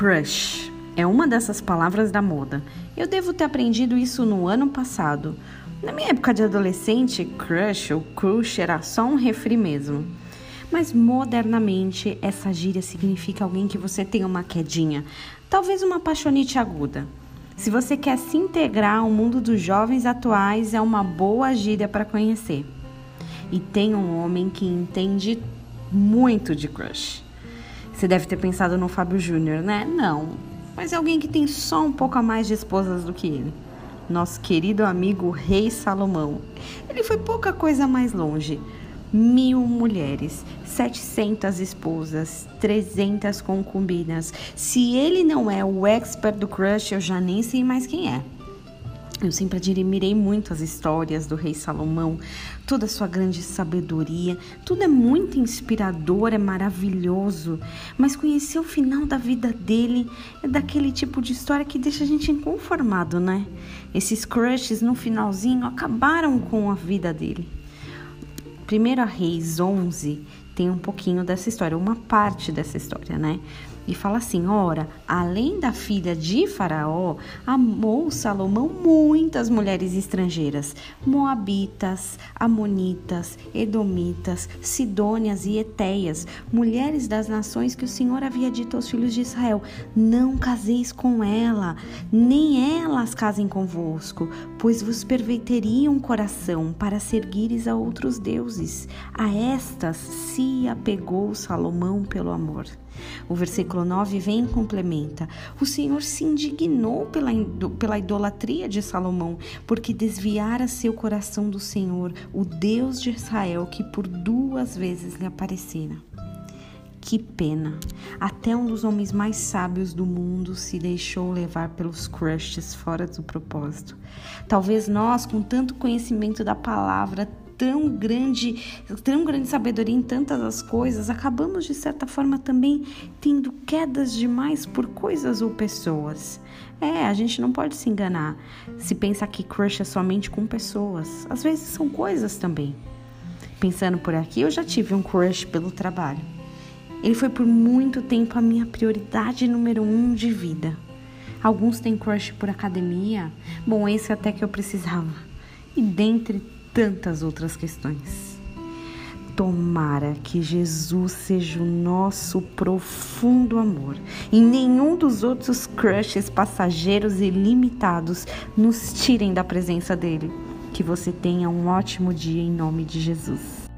Crush é uma dessas palavras da moda. Eu devo ter aprendido isso no ano passado. Na minha época de adolescente, crush ou crush era só um refri mesmo. Mas modernamente, essa gíria significa alguém que você tem uma quedinha, talvez uma paixonite aguda. Se você quer se integrar ao mundo dos jovens atuais, é uma boa gíria para conhecer. E tem um homem que entende muito de crush. Você deve ter pensado no Fábio Júnior, né? Não, mas é alguém que tem só um pouco a mais de esposas do que ele nosso querido amigo Rei Salomão. Ele foi pouca coisa mais longe. Mil mulheres, 700 esposas, 300 concubinas. Se ele não é o expert do crush, eu já nem sei mais quem é. Eu sempre admirei muito as histórias do rei Salomão, toda a sua grande sabedoria, tudo é muito inspirador, é maravilhoso, mas conhecer o final da vida dele é daquele tipo de história que deixa a gente inconformado, né? Esses crushes no finalzinho acabaram com a vida dele. Primeiro a Reis 11 tem um pouquinho dessa história, uma parte dessa história, né? E fala assim: ora, além da filha de Faraó, amou Salomão muitas mulheres estrangeiras, moabitas, amonitas, edomitas, sidônias e eteias, mulheres das nações que o Senhor havia dito aos filhos de Israel: Não caseis com ela, nem elas casem convosco, pois vos perverteriam o coração para seguires a outros deuses. A estas se apegou Salomão pelo amor. O versículo 9 vem e complementa: O Senhor se indignou pela, pela idolatria de Salomão, porque desviara seu coração do Senhor, o Deus de Israel, que por duas vezes lhe aparecera. Que pena! Até um dos homens mais sábios do mundo se deixou levar pelos crushes fora do propósito. Talvez nós, com tanto conhecimento da palavra, tão grande, tão grande sabedoria em tantas as coisas, acabamos de certa forma também tendo quedas demais por coisas ou pessoas. É, a gente não pode se enganar se pensa que crush é somente com pessoas. Às vezes são coisas também. Pensando por aqui, eu já tive um crush pelo trabalho. Ele foi por muito tempo a minha prioridade número um de vida. Alguns têm crush por academia. Bom, esse até que eu precisava. E dentre tantas outras questões. Tomara que Jesus seja o nosso profundo amor e nenhum dos outros crushes passageiros e limitados nos tirem da presença dele. Que você tenha um ótimo dia em nome de Jesus.